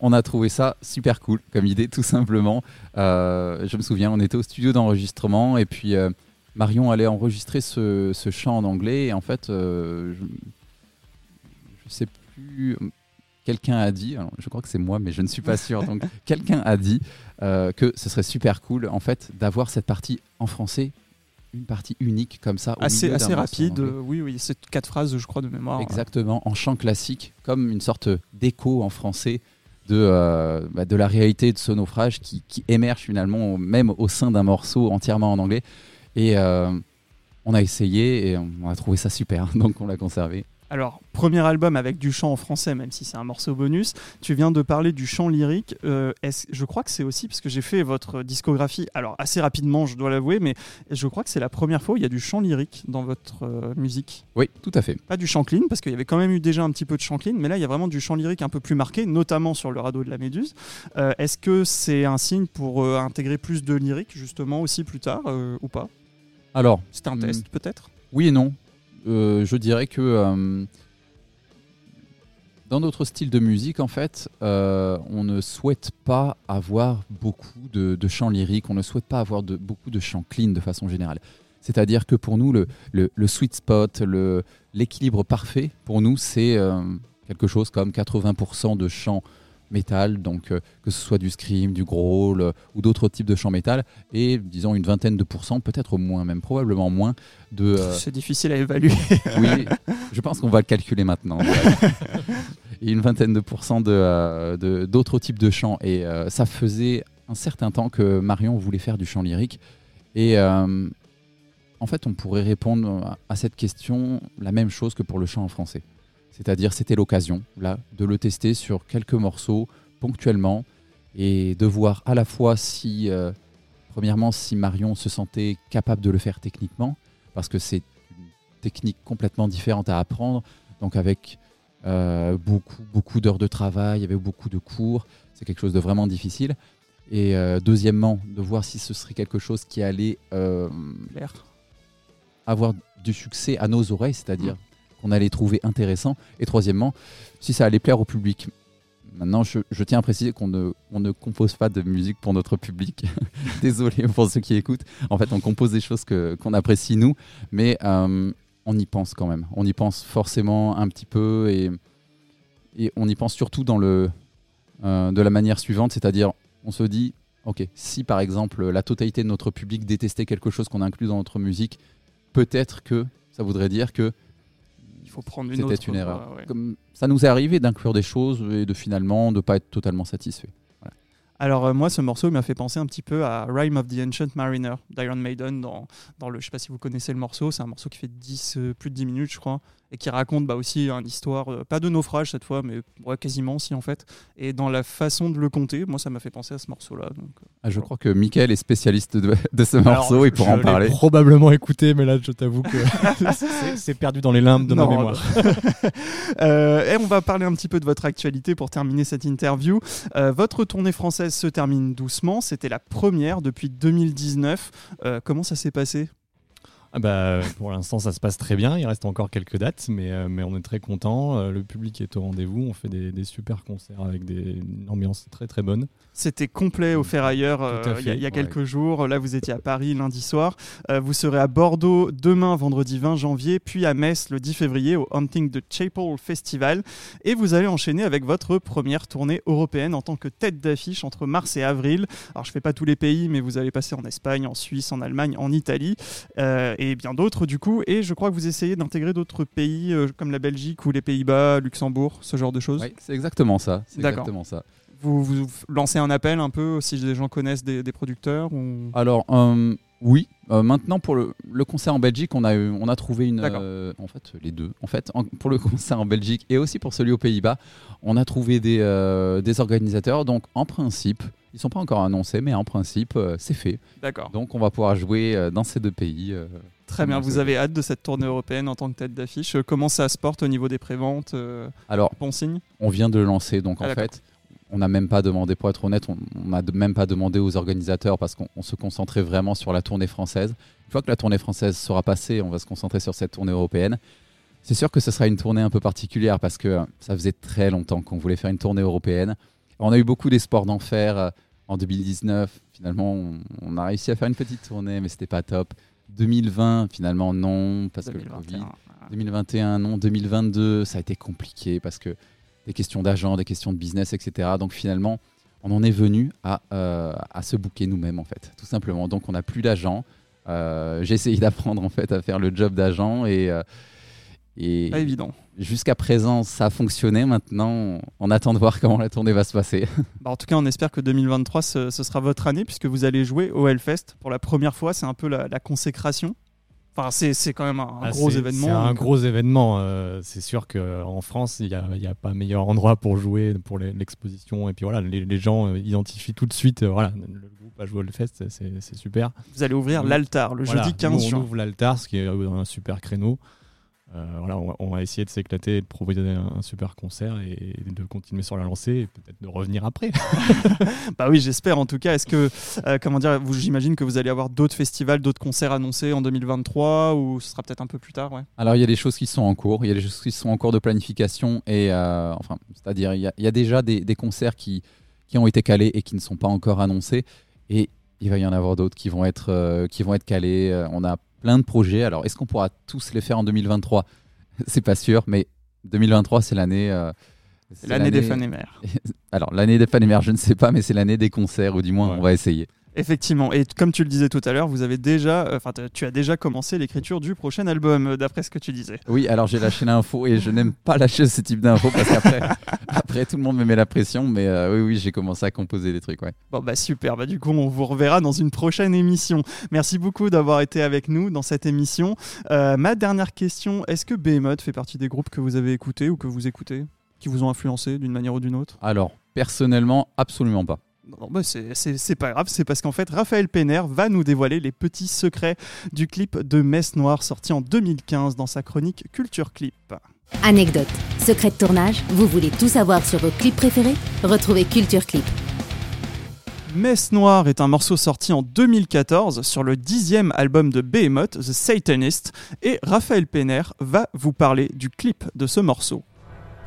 On a trouvé ça super cool comme idée, tout simplement. Euh, je me souviens, on était au studio d'enregistrement et puis euh, Marion allait enregistrer ce, ce chant en anglais et en fait, euh, je, je sais plus, quelqu'un a dit, alors, je crois que c'est moi, mais je ne suis pas sûr, donc quelqu'un a dit euh, que ce serait super cool en fait d'avoir cette partie en français, une partie unique comme ça. au Assez, assez rapide. euh, oui, oui, c'est quatre phrases, je crois, de mémoire. Exactement, en chant classique, comme une sorte d'écho en français de, euh, bah, de la réalité de ce naufrage qui, qui émerge finalement même au sein d'un morceau entièrement en anglais. Et euh, on a essayé et on a trouvé ça super, donc on l'a conservé. Alors, premier album avec du chant en français, même si c'est un morceau bonus. Tu viens de parler du chant lyrique. Euh, je crois que c'est aussi parce que j'ai fait votre discographie, alors assez rapidement, je dois l'avouer, mais je crois que c'est la première fois où il y a du chant lyrique dans votre euh, musique. Oui, tout à fait. Pas du chant clean, parce qu'il y avait quand même eu déjà un petit peu de chant clean, mais là, il y a vraiment du chant lyrique un peu plus marqué, notamment sur le radeau de la Méduse. Euh, Est-ce que c'est un signe pour intégrer plus de lyrique, justement, aussi plus tard, ou pas? Alors, C'était un Hmm. test, peut-être oui et non. Euh, je dirais que euh, dans notre style de musique, en fait, euh, on ne souhaite pas avoir beaucoup de, de chants lyriques, on ne souhaite pas avoir de, beaucoup de chants clean de façon générale. C'est-à-dire que pour nous, le, le- le sweet spot, l'équilibre parfait, pour nous, c'est quelque chose comme 80% de chants métal, donc euh, que ce soit du scream, du growl euh, ou d'autres types de chants métal, et disons une vingtaine de pourcents, peut-être moins, même probablement moins, de, euh, C'est difficile à évaluer. oui, je pense qu'on va le calculer maintenant. Et une vingtaine de pourcents de, d'autres types de chants. Et ça faisait un certain temps que Marion voulait faire du chant lyrique. Et en fait, on pourrait répondre à cette question la même chose que pour le chant en français. C'est-à-dire, c'était l'occasion, là, de le tester sur quelques morceaux, ponctuellement, et de voir à la fois si, euh, premièrement, si Marion se sentait capable de le faire techniquement, parce que c'est une technique complètement différente à apprendre, donc avec euh, beaucoup, beaucoup d'heures de travail, avec beaucoup de cours, c'est quelque chose de vraiment difficile. Et euh, deuxièmement, de voir si ce serait quelque chose qui allait avoir du succès à nos oreilles, c'est-à-dire qu'on allait trouver intéressant. Et troisièmement, si ça allait plaire au public. Maintenant, je, tiens à préciser qu'on ne, compose pas de musique pour notre public. Désolé pour ceux qui écoutent. En fait, on compose des choses que, qu'on apprécie nous, mais euh, on y pense quand même. On y pense forcément un petit peu et, on y pense surtout dans le, euh, de la manière suivante, c'est-à-dire on se dit ok, si par exemple la totalité de notre public détestait quelque chose qu'on a inclus dans notre musique, peut-être que ça voudrait dire que faut prendre une c'était une quoi, erreur. ouais. Comme ça nous est arrivé d'inclure des choses et de finalement de pas être totalement satisfait. Alors euh, moi, ce morceau m'a fait penser un petit peu à Rime of the Ancient Mariner d'Iron Maiden dans, dans le. Je sais pas si vous connaissez le morceau. C'est un morceau qui fait 10, euh, plus de 10 minutes, je crois, et qui raconte bah, aussi une histoire, euh, pas de naufrage cette fois, mais ouais, quasiment si en fait. Et dans la façon de le compter, moi, ça m'a fait penser à ce morceau-là. Donc, euh, Ah, je crois que Michael est spécialiste de, de ce Alors, morceau, il pourra en parler. probablement écouté, mais là, je t'avoue que c'est- c'est perdu dans les limbes de ma mémoire. Euh, et on va parler un petit peu de votre actualité pour terminer cette interview. Euh, votre tournée française se termine doucement. C'était la première depuis 2019. Euh, comment ça s'est passé? Ah bah, pour l'instant, ça se passe très bien. Il reste encore quelques dates, mais, euh, mais on est très content. le public est au rendez-vous. On fait des, des super concerts avec des, une ambiance très très bonne. C'était complet au Ferrailleur euh, il y a, ouais. quelques jours. Là, vous étiez à Paris lundi soir. Euh, vous serez à Bordeaux demain, vendredi 20 janvier, puis à Metz le 10 février au Hunting the Chapel Festival. Et vous allez enchaîner avec votre première tournée européenne en tant que tête d'affiche entre mars et avril. Alors, je fais pas tous les pays, mais vous allez passer en Espagne, en Suisse, en Allemagne, en Italie euh, et bien d'autres du coup. Et je crois que vous essayez d'intégrer d'autres pays euh, comme la Belgique ou les Pays-Bas, Luxembourg, ce genre de choses. Oui, c'est exactement ça. C'est D'accord. exactement ça. Vous, vous lancez un appel un peu si des gens connaissent des, des producteurs ou... Alors, euh, oui. Euh, maintenant, pour le, le concert en Belgique, on a, eu- on a trouvé une. Euh, en fait, les deux. En fait, en- pour le concert en Belgique et aussi pour celui aux Pays-Bas, on a trouvé des, euh, des organisateurs. Donc, en principe, ils sont pas encore annoncés, mais en principe, c'est fait. D'accord. Donc, on va pouvoir jouer dans ces deux pays. Très bien. Vous avez hâte de cette tournée européenne en tant que tête d'affiche. Comment ça se porte au niveau des préventes Alors, Bon signe on vient de le lancer. Donc, Ah, en fait, on n'a même pas demandé, pour être honnête, on n'a même pas demandé aux organisateurs parce qu'on on se concentrait vraiment sur la tournée française. Une fois que la tournée française sera passée, on va se concentrer sur cette tournée européenne. C'est sûr que ce sera une tournée un peu particulière parce que ça faisait très longtemps qu'on voulait faire une tournée européenne. On a eu beaucoup d'espoir d'en faire euh, en 2019. Finalement, on, on a réussi à faire une petite tournée, mais c'était pas top. 2020, finalement, non, parce que le 2021. Covid. 2021, non. 2022, ça a été compliqué parce que des questions d'agents, des questions de business, etc. Donc finalement, on en est venu à, euh, à se booker nous-mêmes, en fait, tout simplement. Donc on n'a plus d'agents. Euh, J'ai essayé d'apprendre en fait à faire le job d'agent et, euh, et Pas évident. jusqu'à présent ça a fonctionné. Maintenant, on attend de voir comment la tournée va se passer. Bah, en tout cas, on espère que 2023, ce, ce sera votre année puisque vous allez jouer au Hellfest pour la première fois. C'est un peu la, la consécration. Enfin, c'est c'est quand même un, Ah, gros événement. C'est un donc, gros événement. euh, c'est sûr qu'en France, il n'y a, y a pas meilleur endroit pour jouer pour l'exposition. Et puis voilà, les, les gens euh, identifient tout de suite. euh, voilà, le groupe a joué au Hellfest, c'est- super. Vous allez ouvrir l'altar le Voilà, jeudi nous, 15 on juin. ouvre l'altar, ce qui est euh, un super créneau. Euh, voilà, on va, on va essayer de s'éclater, de proposer un, un super concert et, de continuer sur la lancée et peut-être de revenir après. Bah oui, j'espère en tout cas. Est-ce que, euh, comment dire, vous, j'imagine que vous allez avoir d'autres festivals, d'autres concerts annoncés en 2023 ou ce sera peut-être un peu plus tard, ouais? Alors il y a des choses qui sont en cours, il y a des choses qui sont en cours de planification et euh, enfin, c'est-à-dire il y, a- il y a déjà des, des concerts qui, qui ont été calés et qui ne sont pas encore annoncés et il va y en avoir d'autres qui vont être euh, qui vont être calés. Euh, On a plein de projets. Alors est-ce qu'on pourra tous les faire en 2023 C'est pas sûr, mais 2023 c'est l'année. euh, L'année des fans et mères. Alors l'année des fans et mères, je ne sais pas, mais c'est l'année des concerts ou du moins Ouais. on va essayer. Effectivement. Et comme tu le disais tout à l'heure, vous avez déjà, euh, enfin, tu as déjà commencé l'écriture du prochain album, euh, d'après ce que tu disais. Oui, alors j'ai lâché l'info et je n'aime pas lâcher ce type d'infos parce qu'après après, tout le monde me met la pression, mais euh, oui, oui, j'ai commencé à composer des trucs, ouais. Bon bah super, bah du coup on vous reverra dans une prochaine émission. Merci beaucoup d'avoir été avec nous dans cette émission. Ma dernière question, est-ce que Behemoth fait partie des groupes que vous avez écoutés ou que vous écoutez, qui vous ont influencé d'une manière ou d'une autre? Alors, personnellement, absolument pas. Non, bah c'est- pas grave, c'est parce qu'en fait Raphaël Penner va nous dévoiler les petits secrets du clip de Messe Noire sorti en 2015 dans sa chronique Culture Clip. Anecdote, secret de tournage, vous voulez tout savoir sur vos clips préférés? Retrouvez Culture Clip. Messe Noire est un morceau sorti en 2014 sur le dixième album de Behemoth, The Satanist, et Raphaël Penner va vous parler du clip de ce morceau.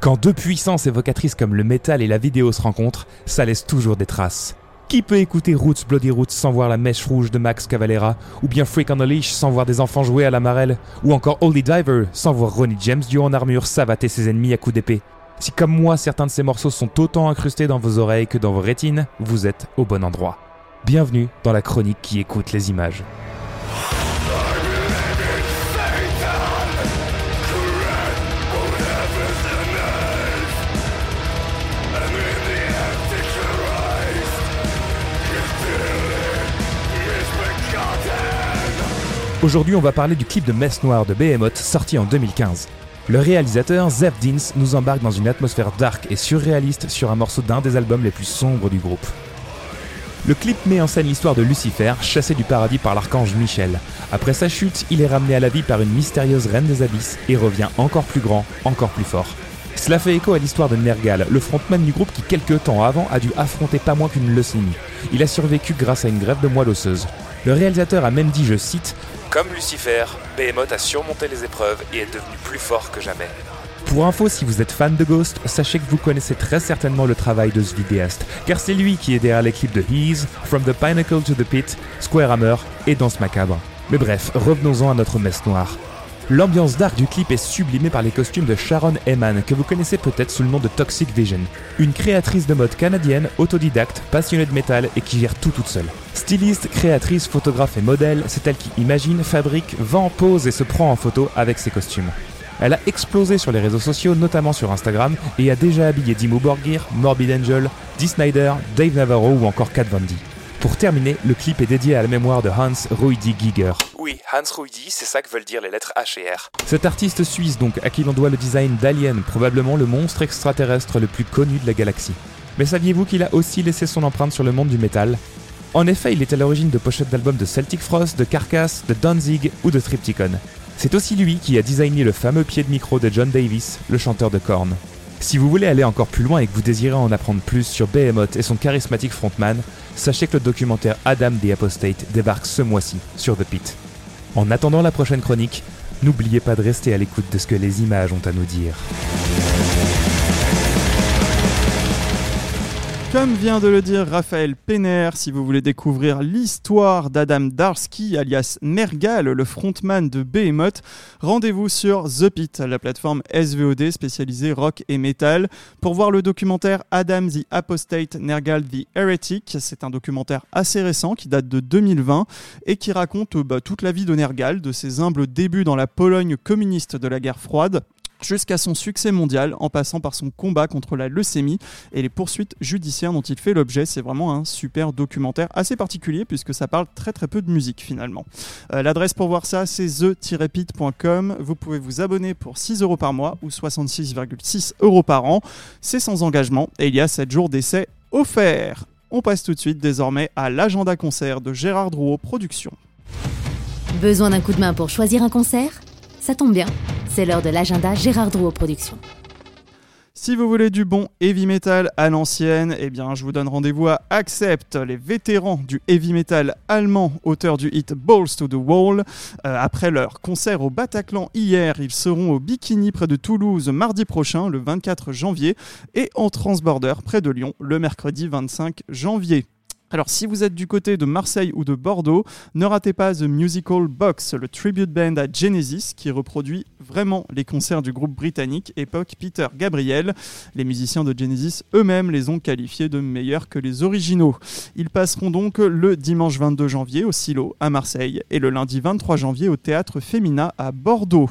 Quand deux puissances évocatrices comme le métal et la vidéo se rencontrent, ça laisse toujours des traces. Qui peut écouter Roots Bloody Roots sans voir la mèche rouge de Max Cavalera Ou bien Freak on a Leash sans voir des enfants jouer à la marelle Ou encore Holy Diver sans voir Ronnie James Dio en armure savater ses ennemis à coups d'épée? Si comme moi certains de ces morceaux sont autant incrustés dans vos oreilles que dans vos rétines, vous êtes au bon endroit. Bienvenue dans la chronique qui écoute les images. Aujourd'hui, on va parler du clip de Messe Noire de Behemoth sorti en 2015. Le réalisateur, Zev Dins, nous embarque dans une atmosphère dark et surréaliste sur un morceau d'un des albums les plus sombres du groupe. Le clip met en scène l'histoire de Lucifer, chassé du paradis par l'archange Michel. Après sa chute, il est ramené à la vie par une mystérieuse reine des abysses et revient encore plus grand, encore plus fort. Cela fait écho à l'histoire de Nergal, le frontman du groupe qui quelques temps avant a dû affronter pas moins qu'une leucémie. Il a survécu grâce à une grève de moelle osseuse. Le réalisateur a même dit, je cite, Comme Lucifer, Behemoth a surmonté les épreuves et est devenu plus fort que jamais. Pour info, si vous êtes fan de Ghost, sachez que vous connaissez très certainement le travail de ce vidéaste, car c'est lui qui est derrière clips de He's, From the Pinnacle to the Pit, Square Hammer et Danse Macabre. Mais bref, revenons-en à notre messe noire. L'ambiance dark du clip est sublimée par les costumes de Sharon Eman, que vous connaissez peut-être sous le nom de Toxic Vision, une créatrice de mode canadienne, autodidacte, passionnée de métal et qui gère tout toute seule. Styliste, créatrice, photographe et modèle, c'est elle qui imagine, fabrique, vend, pose et se prend en photo avec ses costumes. Elle a explosé sur les réseaux sociaux, notamment sur Instagram, et a déjà habillé Dimmu Borgir, Morbid Angel, Dee Snyder, Dave Navarro ou encore Kat Von D. Pour terminer, le clip est dédié à la mémoire de Hans Ruidi Giger. Oui, Hans Ruidi, c'est ça que veulent dire les lettres H et R. Cet artiste suisse donc, à qui l'on doit le design d'Alien, probablement le monstre extraterrestre le plus connu de la galaxie. Mais saviez-vous qu'il a aussi laissé son empreinte sur le monde du métal? En effet, il est à l'origine de pochettes d'albums de Celtic Frost, de Carcass, de Danzig ou de Triptychon. C'est aussi lui qui a designé le fameux pied de micro de John Davis, le chanteur de Korn. Si vous voulez aller encore plus loin et que vous désirez en apprendre plus sur Behemoth et son charismatique frontman, sachez que le documentaire Adam the Apostate débarque ce mois-ci sur The Pit. En attendant la prochaine chronique, n'oubliez pas de rester à l'écoute de ce que les images ont à nous dire. Comme vient de le dire Raphaël Penner, si vous voulez découvrir l'histoire d'Adam Darsky, alias Nergal, le frontman de Behemoth, rendez-vous sur The Pit, la plateforme SVOD spécialisée rock et metal, pour voir le documentaire Adam the Apostate, Nergal the Heretic. C'est un documentaire assez récent qui date de 2020 et qui raconte bah, toute la vie de Nergal, de ses humbles débuts dans la Pologne communiste de la guerre froide jusqu'à son succès mondial en passant par son combat contre la leucémie et les poursuites judiciaires dont il fait l'objet. C'est vraiment un super documentaire assez particulier puisque ça parle très très peu de musique finalement. Euh, L'adresse pour voir ça c'est the-pit.com. Vous pouvez vous abonner pour 6 euros par mois ou 66,6 euros par an. C'est sans engagement et il y a 7 jours d'essai offerts. On passe tout de suite désormais à l'agenda concert de Gérard Drouot Productions. Besoin d'un coup de main pour choisir un concert? Ça tombe bien, c'est l'heure de l'agenda Gérard Drouot Productions. Si vous voulez du bon heavy metal à l'ancienne, eh bien je vous donne rendez-vous à Accept, les vétérans du heavy metal allemand, auteurs du hit Balls to the Wall. Euh, après leur concert au Bataclan hier, ils seront au Bikini près de Toulouse mardi prochain, le 24 janvier, et en Transborder près de Lyon, le mercredi 25 janvier. Alors si vous êtes du côté de Marseille ou de Bordeaux, ne ratez pas The Musical Box, le tribute band à Genesis qui reproduit vraiment les concerts du groupe britannique époque Peter Gabriel. Les musiciens de Genesis eux-mêmes les ont qualifiés de meilleurs que les originaux. Ils passeront donc le dimanche 22 janvier au Silo à Marseille et le lundi 23 janvier au Théâtre Femina à Bordeaux.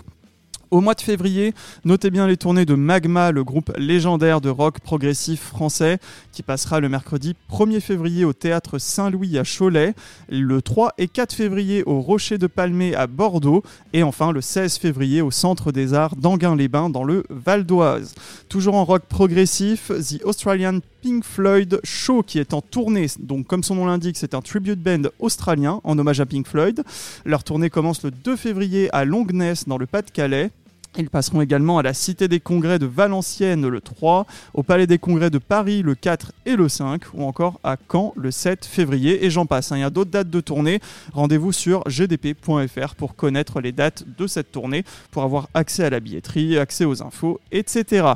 Au mois de février, notez bien les tournées de Magma, le groupe légendaire de rock progressif français, qui passera le mercredi 1er février au théâtre Saint-Louis à Cholet, le 3 et 4 février au Rocher de Palmé à Bordeaux, et enfin le 16 février au Centre des Arts d'Anguin-les-Bains dans le Val d'Oise. Toujours en rock progressif, The Australian Pink Floyd Show qui est en tournée. Donc comme son nom l'indique, c'est un tribute band australien en hommage à Pink Floyd. Leur tournée commence le 2 février à Longness dans le Pas-de-Calais. Ils passeront également à la Cité des Congrès de Valenciennes le 3, au Palais des Congrès de Paris le 4 et le 5, ou encore à Caen le 7 février. Et j'en passe, hein. il y a d'autres dates de tournée. Rendez-vous sur gdp.fr pour connaître les dates de cette tournée, pour avoir accès à la billetterie, accès aux infos, etc.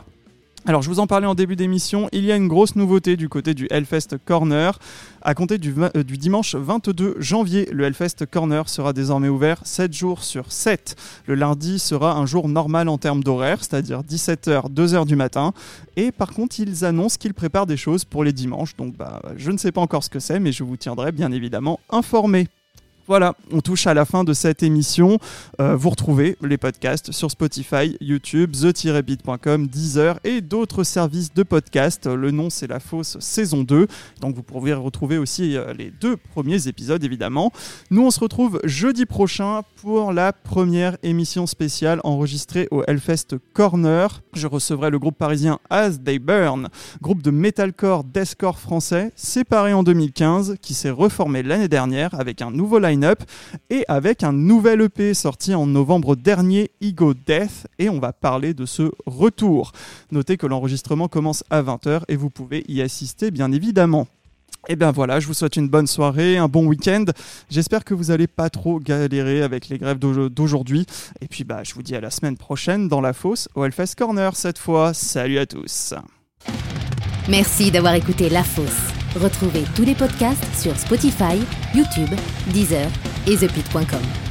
Alors je vous en parlais en début d'émission, il y a une grosse nouveauté du côté du Hellfest Corner. À compter du, euh, dimanche 22 janvier, le Hellfest Corner sera désormais ouvert 7 jours sur 7. Le lundi sera un jour normal en termes d'horaire, c'est-à-dire 17h, 2h du matin. Et par contre, ils annoncent qu'ils préparent des choses pour les dimanches. Donc bah, je ne sais pas encore ce que c'est, mais je vous tiendrai bien évidemment informé. Voilà, on touche à la fin de cette émission. Euh, vous retrouvez les podcasts sur Spotify, YouTube, the-beat.com, Deezer et d'autres services de podcast. Le nom c'est La Fosse saison 2. Donc vous pourrez retrouver aussi euh, les deux premiers épisodes évidemment. Nous on se retrouve jeudi prochain pour la première émission spéciale enregistrée au Hellfest Corner. Je recevrai le groupe parisien As They Burn, groupe de metalcore deathcore français séparé en 2015 qui s'est reformé l'année dernière avec un nouveau line-up et avec un nouvel EP sorti en novembre dernier, Ego Death, et on va parler de ce retour. Notez que l'enregistrement commence à 20h et vous pouvez y assister bien évidemment. Et bien voilà, je vous souhaite une bonne soirée, un bon week-end. J'espère que vous allez pas trop galérer avec les grèves d'au- d'aujourd'hui. Et puis bah je vous dis à la semaine prochaine dans la fosse au Hellfest Corner cette fois. Salut à tous. Merci d'avoir écouté La Fosse. Retrouvez tous les podcasts sur Spotify, YouTube, Deezer et ThePit.com.